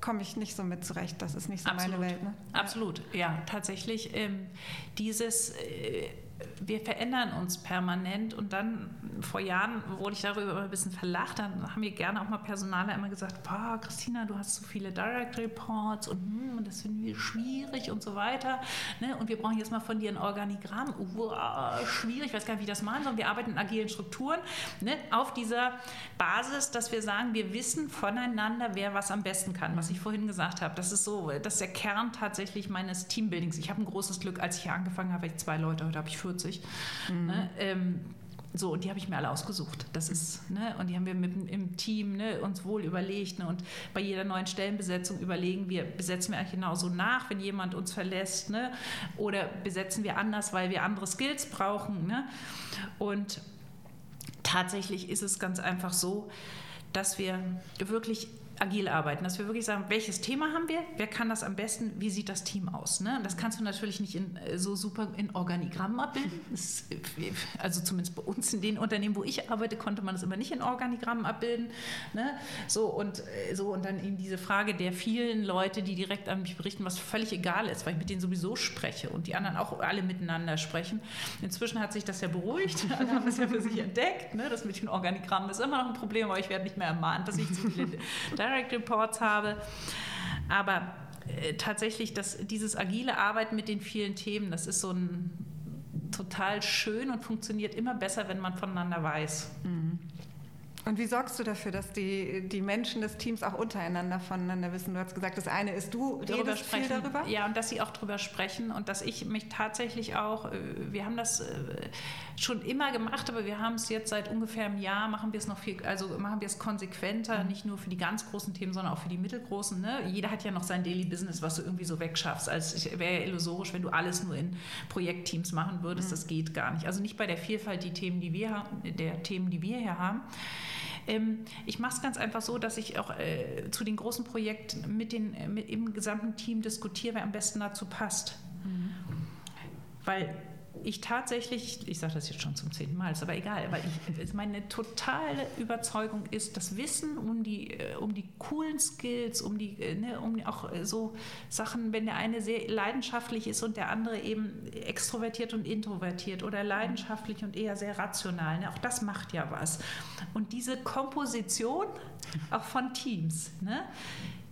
komme ich nicht so mit zurecht, das ist nicht so Absolut. meine Welt. Ne? Absolut, ja, tatsächlich. Ähm, dieses äh, wir verändern uns permanent und dann vor Jahren wurde ich darüber ein bisschen verlacht, dann haben wir gerne auch mal Personale immer gesagt, boah, Christina, du hast so viele Direct Reports und, hm, das finden wir schwierig und so weiter ne? und wir brauchen jetzt mal von dir ein Organigramm, wow, schwierig, ich weiß gar nicht, wie das machen soll, wir arbeiten in agilen Strukturen ne? auf dieser Basis, dass wir sagen, wir wissen voneinander, wer was am besten kann, was ich vorhin gesagt habe, das ist so, das ist der Kern tatsächlich meines Teambuildings. Ich habe ein großes Glück, als ich hier angefangen habe, ich zwei Leute, heute habe ich 40. Mhm. Ne? Ähm, so, und die habe ich mir alle ausgesucht. Das ist, ne, und die haben wir mit, im Team ne, uns wohl überlegt. Ne, und bei jeder neuen Stellenbesetzung überlegen wir, besetzen wir eigentlich genauso nach, wenn jemand uns verlässt, ne, oder besetzen wir anders, weil wir andere Skills brauchen. Ne? Und tatsächlich ist es ganz einfach so, dass wir wirklich agil arbeiten, dass wir wirklich sagen, welches Thema haben wir, wer kann das am besten, wie sieht das Team aus. Ne? Das kannst du natürlich nicht in, äh, so super in Organigrammen abbilden. Das, äh, also zumindest bei uns in den Unternehmen, wo ich arbeite, konnte man das immer nicht in Organigrammen abbilden. Ne? So, und, äh, so, und dann eben diese Frage der vielen Leute, die direkt an mich berichten, was völlig egal ist, weil ich mit denen sowieso spreche und die anderen auch alle miteinander sprechen. Inzwischen hat sich das ja beruhigt, alle haben es ja für sich entdeckt. Ne? Das mit den Organigrammen ist immer noch ein Problem, aber ich werde nicht mehr ermahnt, dass ich zu viele Direct Reports habe. Aber äh, tatsächlich, dass dieses agile Arbeiten mit den vielen Themen, das ist so ein total schön und funktioniert immer besser, wenn man voneinander weiß. Mhm. Und wie sorgst du dafür, dass die, die Menschen des Teams auch untereinander voneinander wissen? Du hast gesagt, das eine ist du, darüber sprechen. darüber? Ja, und dass sie auch darüber sprechen und dass ich mich tatsächlich auch, äh, wir haben das äh, schon immer gemacht, aber wir haben es jetzt seit ungefähr einem Jahr, machen wir es noch viel, also machen wir es konsequenter, mhm. nicht nur für die ganz großen Themen, sondern auch für die mittelgroßen. Ne? Jeder hat ja noch sein Daily Business, was du irgendwie so wegschaffst. Also es wäre ja illusorisch, wenn du alles nur in Projektteams machen würdest. Mhm. Das geht gar nicht. Also nicht bei der Vielfalt die Themen, die wir haben, der Themen, die wir hier haben. Ähm, ich mache es ganz einfach so, dass ich auch äh, zu den großen Projekten mit, den, äh, mit im gesamten Team diskutiere, wer am besten dazu passt. Mhm. Weil ich tatsächlich, ich sage das jetzt schon zum zehnten Mal, ist aber egal, aber ich, meine totale Überzeugung ist, das Wissen um die, äh, um die coolen Skills, um die, äh, ne, um auch äh, so Sachen, wenn der eine sehr leidenschaftlich ist und der andere eben extrovertiert und introvertiert oder leidenschaftlich und eher sehr rational, ne, auch das macht ja was. Und diese Komposition auch von Teams, ne,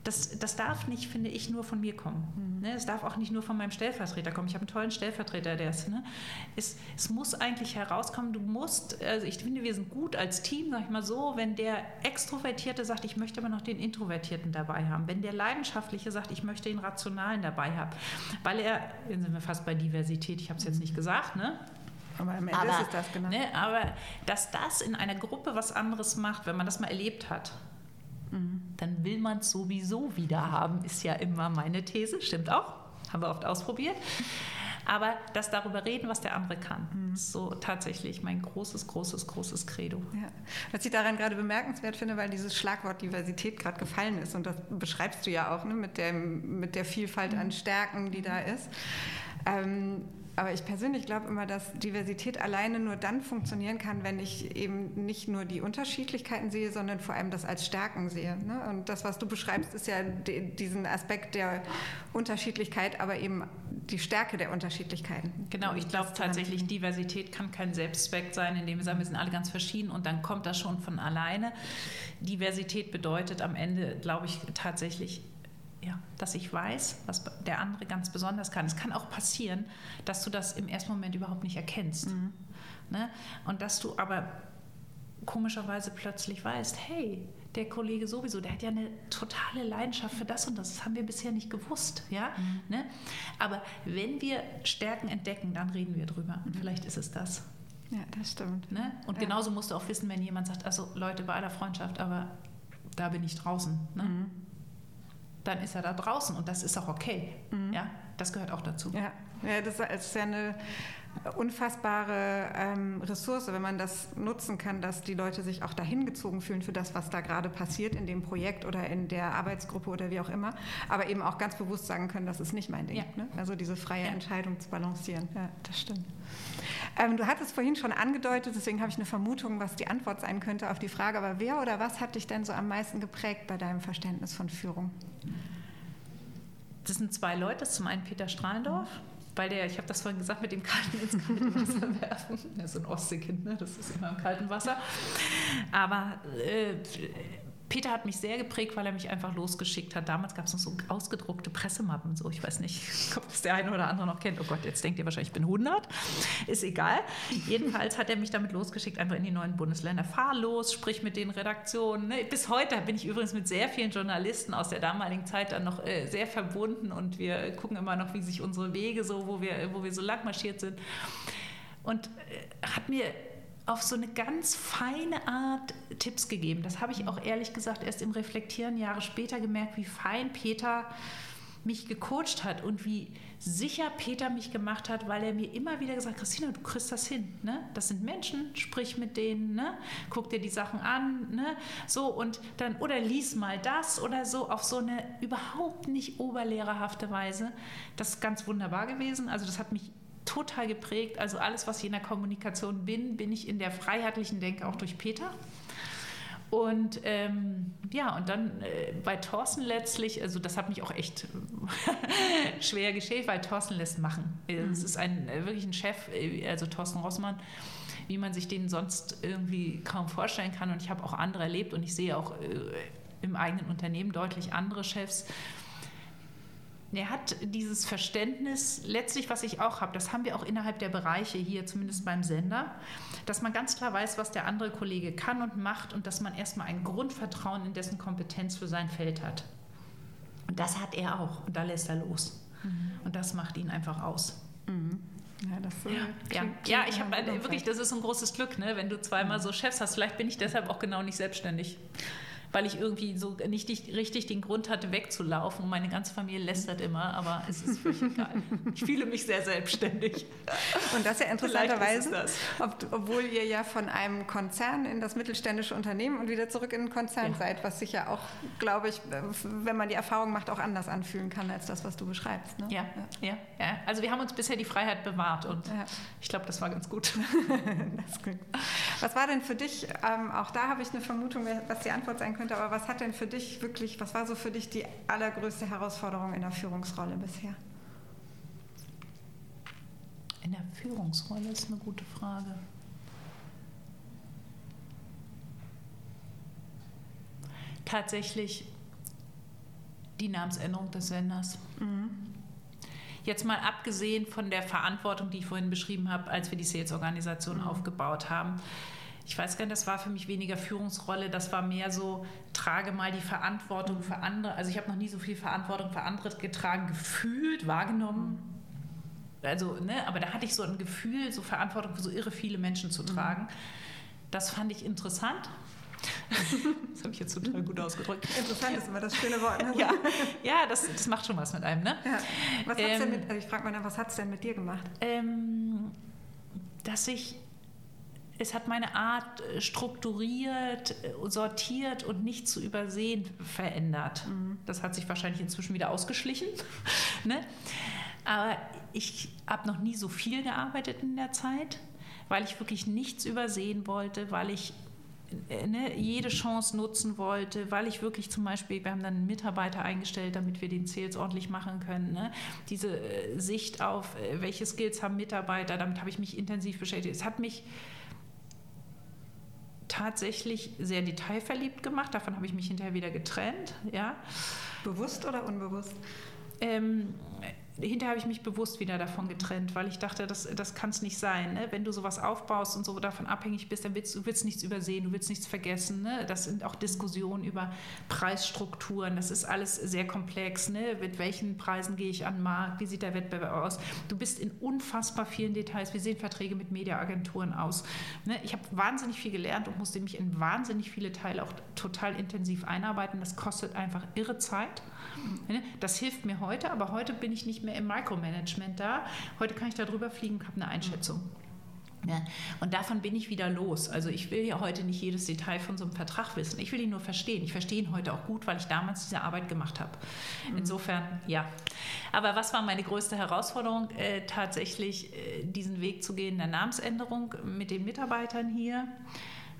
das, das darf nicht, finde ich, nur von mir kommen. Mhm. Ne? Es darf auch nicht nur von meinem Stellvertreter kommen. Ich habe einen tollen Stellvertreter, der ist. Ne? Es, es muss eigentlich herauskommen, du musst, also ich finde, wir sind gut als Team, sag ich mal so, wenn der Extrovertierte sagt, ich möchte aber noch den Introvertierten dabei haben. Wenn der Leidenschaftliche sagt, ich möchte den Rationalen dabei haben. Weil er, jetzt sind wir fast bei Diversität, ich habe es jetzt nicht gesagt, ne? Aber am Ende aber, ist das, genau. Ne, aber dass das in einer Gruppe was anderes macht, wenn man das mal erlebt hat, dann will man es sowieso wieder haben, ist ja immer meine These, stimmt auch, haben wir oft ausprobiert. Aber das darüber reden, was der andere kann, mhm. ist so tatsächlich mein großes, großes, großes Credo. Ja. Was ich daran gerade bemerkenswert finde, weil dieses Schlagwort Diversität gerade gefallen ist und das beschreibst du ja auch ne, mit, dem, mit der Vielfalt an Stärken, die da ist. Ähm, aber ich persönlich glaube immer, dass Diversität alleine nur dann funktionieren kann, wenn ich eben nicht nur die Unterschiedlichkeiten sehe, sondern vor allem das als Stärken sehe. Ne? Und das, was du beschreibst, ist ja diesen Aspekt der Unterschiedlichkeit, aber eben die Stärke der Unterschiedlichkeiten. Genau, ich glaube tatsächlich, Diversität kann kein Selbstzweck sein, indem wir sagen, wir sind alle ganz verschieden und dann kommt das schon von alleine. Diversität bedeutet am Ende, glaube ich, tatsächlich ja, dass ich weiß, was der andere ganz besonders kann. Es kann auch passieren, dass du das im ersten Moment überhaupt nicht erkennst. Mhm. Ne? Und dass du aber komischerweise plötzlich weißt, hey, der Kollege sowieso, der hat ja eine totale Leidenschaft für das und das. Das haben wir bisher nicht gewusst. Ja? Mhm. Ne? Aber wenn wir Stärken entdecken, dann reden wir drüber. Und mhm. vielleicht ist es das. Ja, das stimmt. Ne? Und ja. genauso musst du auch wissen, wenn jemand sagt, also Leute, bei aller Freundschaft, aber da bin ich draußen. Ne? Mhm dann ist er da draußen und das ist auch okay. Mhm. Ja, das gehört auch dazu. Ja, ja das ist ja eine unfassbare ähm, Ressource, wenn man das nutzen kann, dass die Leute sich auch dahin gezogen fühlen für das, was da gerade passiert in dem Projekt oder in der Arbeitsgruppe oder wie auch immer, aber eben auch ganz bewusst sagen können, das ist nicht mein Ding. Ja. Ne? Also diese freie ja. Entscheidung zu balancieren. Ja, das stimmt. Ähm, du hattest vorhin schon angedeutet, deswegen habe ich eine Vermutung, was die Antwort sein könnte auf die Frage, aber wer oder was hat dich denn so am meisten geprägt bei deinem Verständnis von Führung? Das sind zwei Leute. Das ist zum einen Peter Strahlendorf, weil der, ich habe das vorhin gesagt, mit dem kalten ins kalte Wasser werfen. Er ist ein Ostseekind, ne? das ist immer im kalten Wasser. Aber äh, Peter hat mich sehr geprägt, weil er mich einfach losgeschickt hat. Damals gab es noch so ausgedruckte Pressemappen. So, ich weiß nicht, ob das der eine oder andere noch kennt. Oh Gott, jetzt denkt ihr wahrscheinlich, ich bin 100. Ist egal. Jedenfalls hat er mich damit losgeschickt, einfach in die neuen Bundesländer. Fahr los, sprich mit den Redaktionen. Ne? Bis heute bin ich übrigens mit sehr vielen Journalisten aus der damaligen Zeit dann noch äh, sehr verbunden und wir gucken immer noch, wie sich unsere Wege so, wo wir, wo wir so lang marschiert sind. Und äh, hat mir auf so eine ganz feine Art Tipps gegeben. Das habe ich auch ehrlich gesagt erst im Reflektieren Jahre später gemerkt, wie fein Peter mich gecoacht hat und wie sicher Peter mich gemacht hat, weil er mir immer wieder gesagt hat, Christina, du kriegst das hin. Ne? Das sind Menschen, sprich mit denen, ne? guck dir die Sachen an, ne? so und dann, oder lies mal das oder so, auf so eine überhaupt nicht oberlehrerhafte Weise. Das ist ganz wunderbar gewesen. Also das hat mich total geprägt. Also alles, was ich in der Kommunikation bin, bin ich in der freiheitlichen Denke auch durch Peter. Und ähm, ja, und dann äh, bei Thorsten letztlich, also das hat mich auch echt schwer geschält, weil Thorsten lässt machen. Mhm. Es ist ein äh, wirklich ein Chef, äh, also Thorsten Rossmann, wie man sich den sonst irgendwie kaum vorstellen kann. Und ich habe auch andere erlebt und ich sehe auch äh, im eigenen Unternehmen deutlich andere Chefs, er hat dieses Verständnis, letztlich, was ich auch habe, das haben wir auch innerhalb der Bereiche hier, zumindest beim Sender, dass man ganz klar weiß, was der andere Kollege kann und macht und dass man erstmal ein Grundvertrauen in dessen Kompetenz für sein Feld hat. Und das hat er auch und da lässt er los. Mhm. Und das macht ihn einfach aus. Mhm. Ja, das so ja, ja. ja, ich habe wirklich, das ist ein großes Glück, ne? wenn du zweimal mhm. so Chefs hast. Vielleicht bin ich deshalb auch genau nicht selbstständig. Weil ich irgendwie so nicht richtig den Grund hatte, wegzulaufen. Und meine ganze Familie lästert immer, aber es ist völlig egal. Ich fühle mich sehr selbstständig. Und das ja interessanterweise, das. Ob, obwohl ihr ja von einem Konzern in das mittelständische Unternehmen und wieder zurück in den Konzern ja. seid, was sich ja auch, glaube ich, wenn man die Erfahrung macht, auch anders anfühlen kann als das, was du beschreibst. Ne? Ja, ja, ja, ja. Also wir haben uns bisher die Freiheit bewahrt und ja. ich glaube, das war ganz gut. das. Was war denn für dich, ähm, auch da habe ich eine Vermutung, was die Antwort sein könnte, könnte. Aber was hat denn für dich wirklich, was war so für dich die allergrößte Herausforderung in der Führungsrolle bisher? In der Führungsrolle ist eine gute Frage. Tatsächlich die Namensänderung des Senders. Mhm. Jetzt mal abgesehen von der Verantwortung, die ich vorhin beschrieben habe, als wir die Sales-Organisation mhm. aufgebaut haben ich weiß gar nicht, das war für mich weniger Führungsrolle, das war mehr so, trage mal die Verantwortung für andere. Also ich habe noch nie so viel Verantwortung für andere getragen, gefühlt, wahrgenommen. Also, ne, aber da hatte ich so ein Gefühl, so Verantwortung für so irre viele Menschen zu tragen. Das fand ich interessant. Das habe ich jetzt total gut ausgedrückt. Interessant ist immer das schöne Wort. Ne? Ja, ja das, das macht schon was mit einem. Ne? Ja. Was ähm, denn mit, also ich frage mal was hat es denn mit dir gemacht? Ähm, dass ich es hat meine Art äh, strukturiert, äh, sortiert und nicht zu übersehen verändert. Mhm. Das hat sich wahrscheinlich inzwischen wieder ausgeschlichen. ne? Aber ich habe noch nie so viel gearbeitet in der Zeit, weil ich wirklich nichts übersehen wollte, weil ich äh, ne, jede Chance nutzen wollte, weil ich wirklich zum Beispiel, wir haben dann einen Mitarbeiter eingestellt, damit wir den Sales ordentlich machen können. Ne? Diese Sicht auf, welche Skills haben Mitarbeiter, damit habe ich mich intensiv beschäftigt. Es hat mich tatsächlich sehr detailverliebt gemacht. Davon habe ich mich hinterher wieder getrennt. Ja. Bewusst oder unbewusst? Ähm, hinterher habe ich mich bewusst wieder davon getrennt, weil ich dachte, das, das kann es nicht sein. Ne? Wenn du sowas aufbaust und so davon abhängig bist, dann willst du willst nichts übersehen, du willst nichts vergessen. Ne? Das sind auch Diskussionen über Preisstrukturen, das ist alles sehr komplex. Ne? Mit welchen Preisen gehe ich an den Markt, wie sieht der Wettbewerb aus? Du bist in unfassbar vielen Details, wie sehen Verträge mit Mediaagenturen aus? Ne? Ich habe wahnsinnig viel gelernt und musste mich in wahnsinnig viele Teile auch total intensiv einarbeiten. Das kostet einfach irre Zeit. Ne? Das hilft mir heute, aber heute bin ich nicht mehr im Micromanagement da. Heute kann ich da drüber fliegen und habe eine Einschätzung. Ja, und davon bin ich wieder los. Also ich will ja heute nicht jedes Detail von so einem Vertrag wissen. Ich will ihn nur verstehen. Ich verstehe ihn heute auch gut, weil ich damals diese Arbeit gemacht habe. Mhm. Insofern, ja. Aber was war meine größte Herausforderung? Äh, tatsächlich äh, diesen Weg zu gehen der Namensänderung mit den Mitarbeitern hier,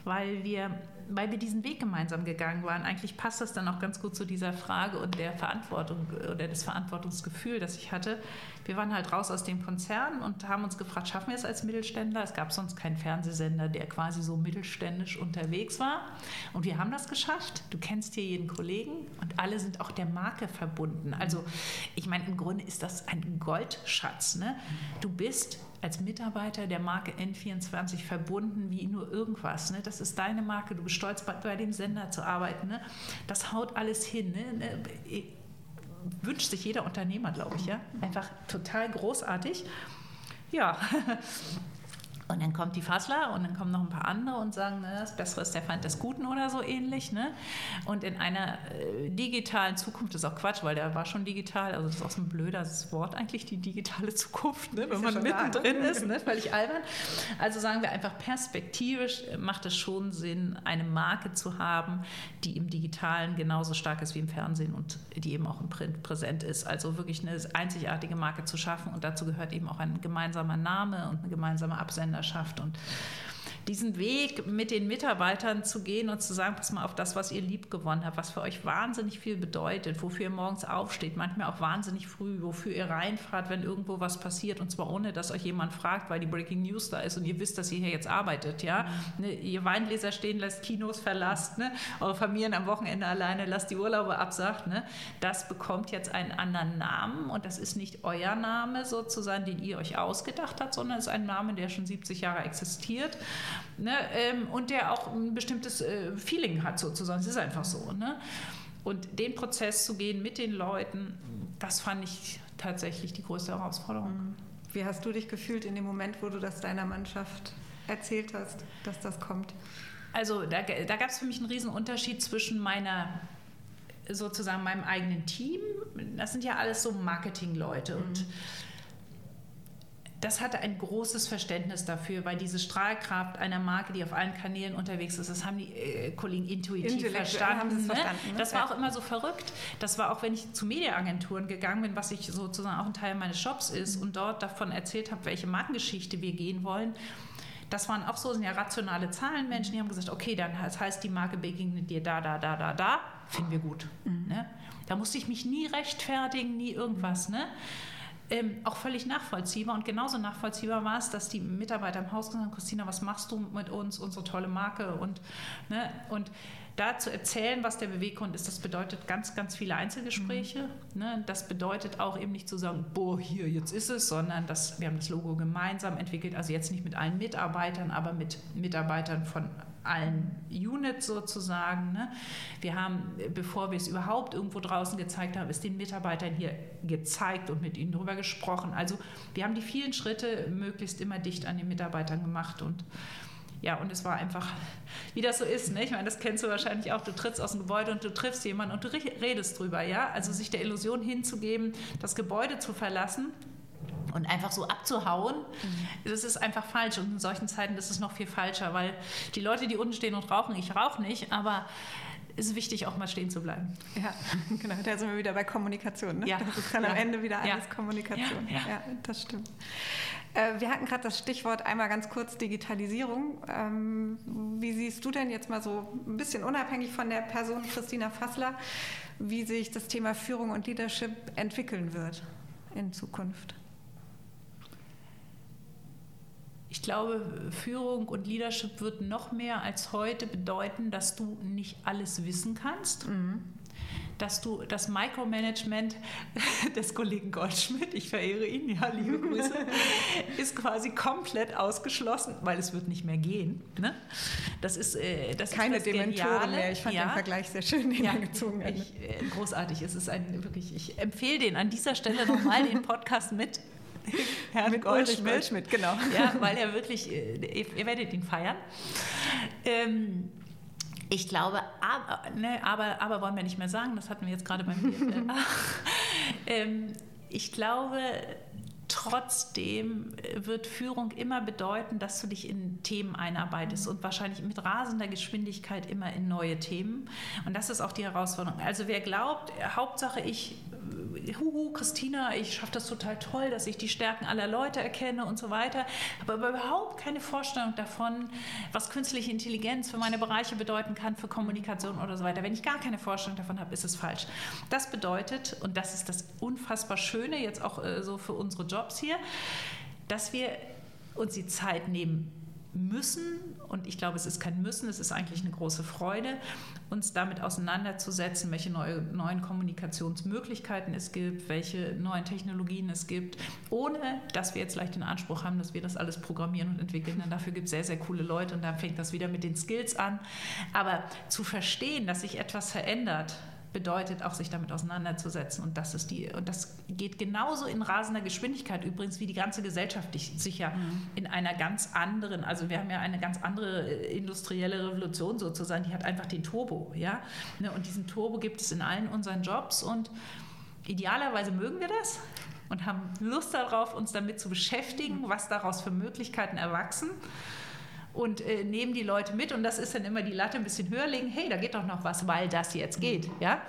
weil wir weil wir diesen Weg gemeinsam gegangen waren, eigentlich passt das dann auch ganz gut zu dieser Frage und der Verantwortung oder des Verantwortungsgefühl, das ich hatte. Wir waren halt raus aus dem Konzern und haben uns gefragt, schaffen wir es als Mittelständler? Es gab sonst keinen Fernsehsender, der quasi so mittelständisch unterwegs war. Und wir haben das geschafft. Du kennst hier jeden Kollegen und alle sind auch der Marke verbunden. Also ich meine, im Grunde ist das ein Goldschatz. Ne? Du bist als Mitarbeiter der Marke N24 verbunden wie nur irgendwas. Ne? Das ist deine Marke, du bist stolz bei, bei dem Sender zu arbeiten. Ne? Das haut alles hin. Ne? ne wünscht sich jeder Unternehmer, glaube ich, ja. Einfach total großartig. Ja, und dann kommt die Fassler und dann kommen noch ein paar andere und sagen, ne, das Bessere ist der Feind des Guten oder so ähnlich. Ne? Und in einer äh, digitalen Zukunft das ist auch Quatsch, weil der war schon digital, also das ist auch so ein blödes Wort eigentlich, die digitale Zukunft, ne? wenn man ja mittendrin ist, ne? völlig albern. Also sagen wir einfach perspektivisch macht es schon Sinn, eine Marke zu haben, die im Digitalen genauso stark ist wie im Fernsehen und die eben auch im Print präsent ist. Also wirklich eine einzigartige Marke zu schaffen und dazu gehört eben auch ein gemeinsamer Name und eine gemeinsame Absender schafft. Und diesen Weg mit den Mitarbeitern zu gehen und zu sagen, pass mal auf das, was ihr lieb gewonnen habt, was für euch wahnsinnig viel bedeutet, wofür ihr morgens aufsteht, manchmal auch wahnsinnig früh, wofür ihr reinfahrt, wenn irgendwo was passiert und zwar ohne, dass euch jemand fragt, weil die Breaking News da ist und ihr wisst, dass ihr hier jetzt arbeitet, ja. Ne, ihr Weingläser stehen lasst, Kinos verlasst, ne? eure Familien am Wochenende alleine lasst die Urlaube absagt, ne? das bekommt jetzt einen anderen Namen und das ist nicht euer Name sozusagen, den ihr euch ausgedacht habt, sondern es ist ein Name, der schon 70 Jahre existiert Ne? Ähm, und der auch ein bestimmtes äh, Feeling hat sozusagen. Es ist einfach so. Ne? Und den Prozess zu gehen mit den Leuten, das fand ich tatsächlich die größte Herausforderung. Mhm. Wie hast du dich gefühlt in dem Moment, wo du das deiner Mannschaft erzählt hast, dass das kommt? Also da, da gab es für mich einen riesen Unterschied zwischen meiner sozusagen meinem eigenen Team. Das sind ja alles so Marketingleute mhm. und das hatte ein großes Verständnis dafür, weil diese Strahlkraft einer Marke, die auf allen Kanälen unterwegs ist, das haben die äh, Kollegen intuitiv verstanden. Ne? verstanden ne? Das war auch immer so verrückt. Das war auch, wenn ich zu Mediaagenturen gegangen bin, was ich sozusagen auch ein Teil meines Jobs ist mhm. und dort davon erzählt habe, welche Markengeschichte wir gehen wollen. Das waren auch so sind ja rationale Zahlenmenschen, die haben gesagt, okay, dann das heißt, die Marke begegnet dir da, da, da, da, da, finden wir gut. Mhm. Ne? Da musste ich mich nie rechtfertigen, nie irgendwas. Ne? Ähm, auch völlig nachvollziehbar. Und genauso nachvollziehbar war es, dass die Mitarbeiter im Haus gesagt haben, Christina, was machst du mit uns, unsere tolle Marke? Und, ne, und da zu erzählen, was der Beweggrund ist, das bedeutet ganz, ganz viele Einzelgespräche. Mhm. Ne? Das bedeutet auch eben nicht zu sagen, boah, hier, jetzt ist es, sondern dass wir haben das Logo gemeinsam entwickelt, also jetzt nicht mit allen Mitarbeitern, aber mit Mitarbeitern von allen Units sozusagen. Ne? Wir haben, bevor wir es überhaupt irgendwo draußen gezeigt haben, es den Mitarbeitern hier gezeigt und mit ihnen darüber gesprochen. Also wir haben die vielen Schritte möglichst immer dicht an den Mitarbeitern gemacht und ja, und es war einfach, wie das so ist. Ne? Ich meine, das kennst du wahrscheinlich auch. Du trittst aus dem Gebäude und du triffst jemanden und du redest drüber. Ja? Also sich der Illusion hinzugeben, das Gebäude zu verlassen und einfach so abzuhauen, mhm. das ist einfach falsch. Und in solchen Zeiten ist es noch viel falscher, weil die Leute, die unten stehen und rauchen, ich rauche nicht, aber es ist wichtig, auch mal stehen zu bleiben. Ja, genau. Da sind wir wieder bei Kommunikation. Ne? Ja. Das ist dann ja. am Ende wieder alles ja. Kommunikation. Ja. ja, das stimmt. Äh, wir hatten gerade das Stichwort einmal ganz kurz Digitalisierung. Ähm, wie siehst du denn jetzt mal so ein bisschen unabhängig von der Person Christina Fassler, wie sich das Thema Führung und Leadership entwickeln wird in Zukunft? Ich glaube, Führung und Leadership wird noch mehr als heute bedeuten, dass du nicht alles wissen kannst. Mhm. Dass du das Micromanagement des Kollegen Goldschmidt, ich verehre ihn, ja, liebe Grüße, ist quasi komplett ausgeschlossen, weil es wird nicht mehr gehen. Ne? Das ist äh, das keine ist das Dementoren mehr. Ich fand ja. den Vergleich sehr schön, den ja, er gezogen hat. Ich, äh, großartig. Es ist ein wirklich. Ich empfehle den an dieser Stelle nochmal den Podcast mit Herrn mit Goldschmidt. Goldschmidt, genau. Ja, weil er wirklich, äh, ihr, werdet ihn feiern. Ähm, ich glaube, aber, ne, aber, aber wollen wir nicht mehr sagen, das hatten wir jetzt gerade beim ähm, Ich glaube, Trotzdem äh, wird Führung immer bedeuten, dass du dich in Themen einarbeitest und wahrscheinlich mit rasender Geschwindigkeit immer in neue Themen. Und das ist auch die Herausforderung. Also wer glaubt, Hauptsache ich huhu, Christina, ich schaffe das total toll, dass ich die Stärken aller Leute erkenne und so weiter, aber überhaupt keine Vorstellung davon, was künstliche Intelligenz für meine Bereiche bedeuten kann, für Kommunikation oder so weiter. Wenn ich gar keine Vorstellung davon habe, ist es falsch. Das bedeutet, und das ist das unfassbar Schöne jetzt auch äh, so für unsere Jobs hier, dass wir uns die Zeit nehmen müssen, und ich glaube, es ist kein Müssen, es ist eigentlich eine große Freude, uns damit auseinanderzusetzen, welche neue, neuen Kommunikationsmöglichkeiten es gibt, welche neuen Technologien es gibt, ohne dass wir jetzt leicht den Anspruch haben, dass wir das alles programmieren und entwickeln. Denn dafür gibt es sehr, sehr coole Leute und dann fängt das wieder mit den Skills an. Aber zu verstehen, dass sich etwas verändert, bedeutet auch, sich damit auseinanderzusetzen. Und das ist die, und das geht genauso in rasender Geschwindigkeit übrigens, wie die ganze Gesellschaft sich ja mhm. in einer ganz anderen, also wir haben ja eine ganz andere äh, industrielle Revolution sozusagen, die hat einfach den Turbo, ja. Ne, und diesen Turbo gibt es in allen unseren Jobs und idealerweise mögen wir das und haben Lust darauf, uns damit zu beschäftigen, was daraus für Möglichkeiten erwachsen und äh, nehmen die Leute mit und das ist dann immer die Latte ein bisschen höher legen, hey, da geht doch noch was, weil das jetzt geht, ja.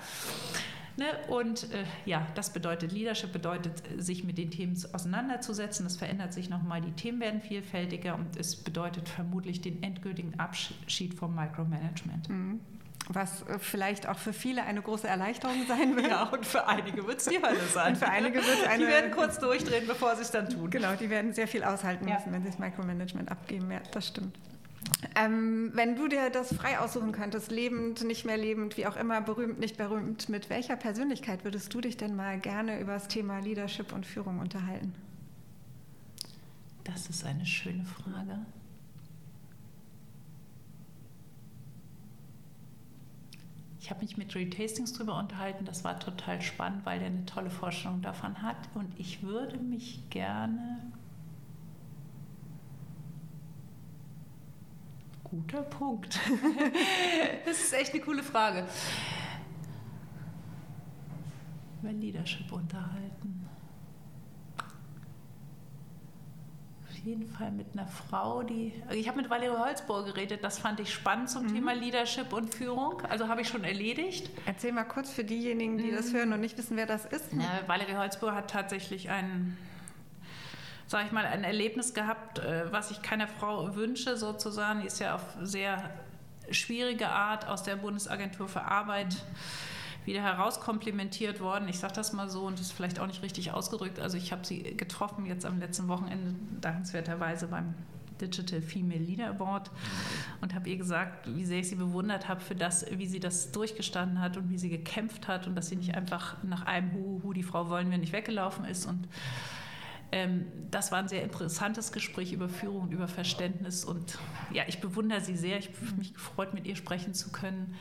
Ne? Und äh, ja, das bedeutet Leadership, bedeutet sich mit den Themen auseinanderzusetzen. Das verändert sich nochmal, die Themen werden vielfältiger und es bedeutet vermutlich den endgültigen Abschied vom Micromanagement. Mhm was äh, vielleicht auch für viele eine große Erleichterung sein wird. Ja, und für einige wird es die Hölle sein. Und für einige wird eine... Die werden kurz durchdrehen, bevor sie es dann tun. Genau, die werden sehr viel aushalten müssen, ja. wenn sie das Micromanagement abgeben. Ja, das stimmt. Ähm, wenn du dir das frei aussuchen könntest, lebend, nicht mehr lebend, wie auch immer, berühmt, nicht berühmt, mit welcher Persönlichkeit würdest du dich denn mal gerne über das Thema Leadership und Führung unterhalten? Das ist eine schöne Frage. Ich habe mich mit Reed Hastings darüber unterhalten. Das war total spannend, weil er eine tolle Vorstellung davon hat. Und ich würde mich gerne Guter Punkt. das ist echt eine coole Frage. Über Leadership unterhalten. Jeden Fall mit einer Frau, die. Ich habe mit Valerie Holzbohr geredet, das fand ich spannend zum mhm. Thema Leadership und Führung. Also habe ich schon erledigt. Erzähl mal kurz für diejenigen, die mhm. das hören und nicht wissen, wer das ist. Ja, Valerie Holzbohr hat tatsächlich ein sage ich mal, ein Erlebnis gehabt, äh, was ich keiner Frau wünsche, sozusagen. Die ist ja auf sehr schwierige Art aus der Bundesagentur für Arbeit wieder herauskomplimentiert worden. Ich sage das mal so und das ist vielleicht auch nicht richtig ausgedrückt. Also ich habe sie getroffen jetzt am letzten Wochenende dankenswerterweise beim Digital Female Leader Award und habe ihr gesagt, wie sehr ich sie bewundert habe für das, wie sie das durchgestanden hat und wie sie gekämpft hat und dass sie nicht einfach nach einem Hu, Hu, die Frau wollen wir nicht weggelaufen ist und ähm, das war ein sehr interessantes Gespräch über Führung und über Verständnis. Und ja, ich bewundere sie sehr. Ich habe mich gefreut, mit ihr sprechen zu können.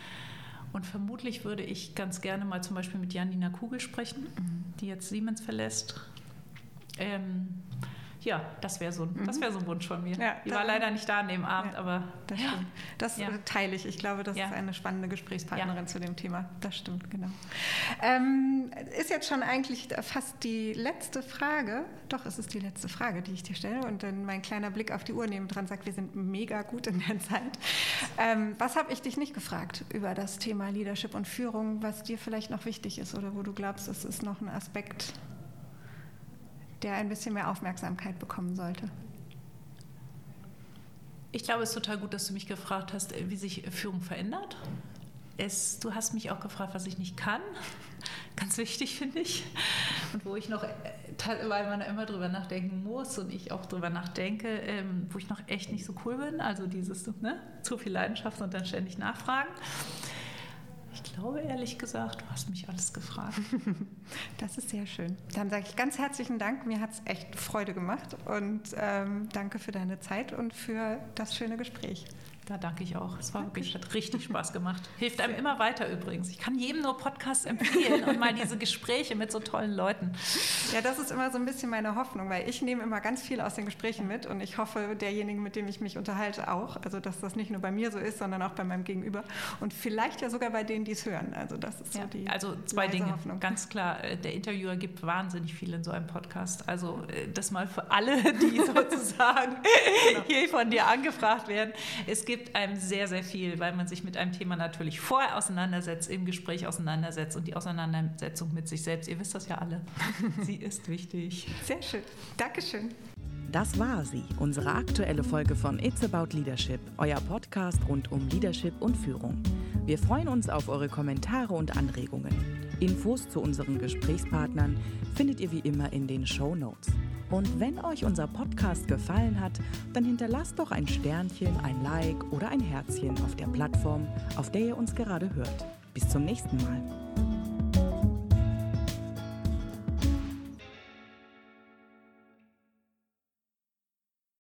Und vermutlich würde ich ganz gerne mal zum Beispiel mit Janina Kugel sprechen, die jetzt Siemens verlässt. Ähm, ja, das wäre so, ein, mhm. wär so ein Wunsch von mir. Ja, die war leider nicht da an dem Abend, ja, aber. Das ja. Das ja. teile ich. Ich glaube, das ist eine spannende Gesprächspartnerin zu dem Thema. Das stimmt, genau. Ähm, ist jetzt schon eigentlich fast die letzte Frage. Doch, es ist die letzte Frage, die ich dir stelle. Und dann mein kleiner Blick auf die Uhr neben dran sagt, wir sind mega gut in der Zeit. Ähm, was habe ich dich nicht gefragt über das Thema Leadership und Führung, was dir vielleicht noch wichtig ist oder wo du glaubst, es ist noch ein Aspekt, der ein bisschen mehr Aufmerksamkeit bekommen sollte? Ich glaube, es ist total gut, dass du mich gefragt hast, wie sich Führung verändert. Es, du hast mich auch gefragt, was ich nicht kann. Ganz wichtig, finde ich. Und wo ich noch, äh, weil man immer drüber nachdenken muss und ich auch drüber nachdenke, ähm, wo ich noch echt nicht so cool bin. Also dieses, ne, zu viel Leidenschaft und dann ständig nachfragen. Ich glaube ehrlich gesagt, du hast mich alles gefragt. Das ist sehr schön. Dann sage ich ganz herzlichen Dank. Mir hat es echt Freude gemacht und ähm, danke für deine Zeit und für das schöne Gespräch. Da danke ich auch. Es war wirklich, hat richtig Spaß gemacht. Hilft einem immer weiter übrigens. Ich kann jedem nur Podcasts empfehlen und mal diese Gespräche mit so tollen Leuten. Ja, das ist immer so ein bisschen meine Hoffnung, weil ich nehme immer ganz viel aus den Gesprächen mit und ich hoffe, derjenige, mit dem ich mich unterhalte, auch. Also, dass das nicht nur bei mir so ist, sondern auch bei meinem Gegenüber und vielleicht ja sogar bei denen, die es hören. Also, das ist so die. Also, zwei Dinge. Hoffnung. Ganz klar, äh, der Interviewer gibt wahnsinnig viel in so einem Podcast. Also, äh, das mal für alle, die sozusagen genau. hier von dir angefragt werden. Es gibt einem sehr, sehr viel, weil man sich mit einem Thema natürlich vorher auseinandersetzt, im Gespräch auseinandersetzt und die Auseinandersetzung mit sich selbst. Ihr wisst das ja alle. sie ist wichtig. Sehr schön. Dankeschön. Das war sie, unsere aktuelle Folge von It's About Leadership, euer Podcast rund um Leadership und Führung. Wir freuen uns auf eure Kommentare und Anregungen. Infos zu unseren Gesprächspartnern findet ihr wie immer in den Show Notes. Und wenn euch unser Podcast gefallen hat, dann hinterlasst doch ein Sternchen, ein Like oder ein Herzchen auf der Plattform, auf der ihr uns gerade hört. Bis zum nächsten Mal.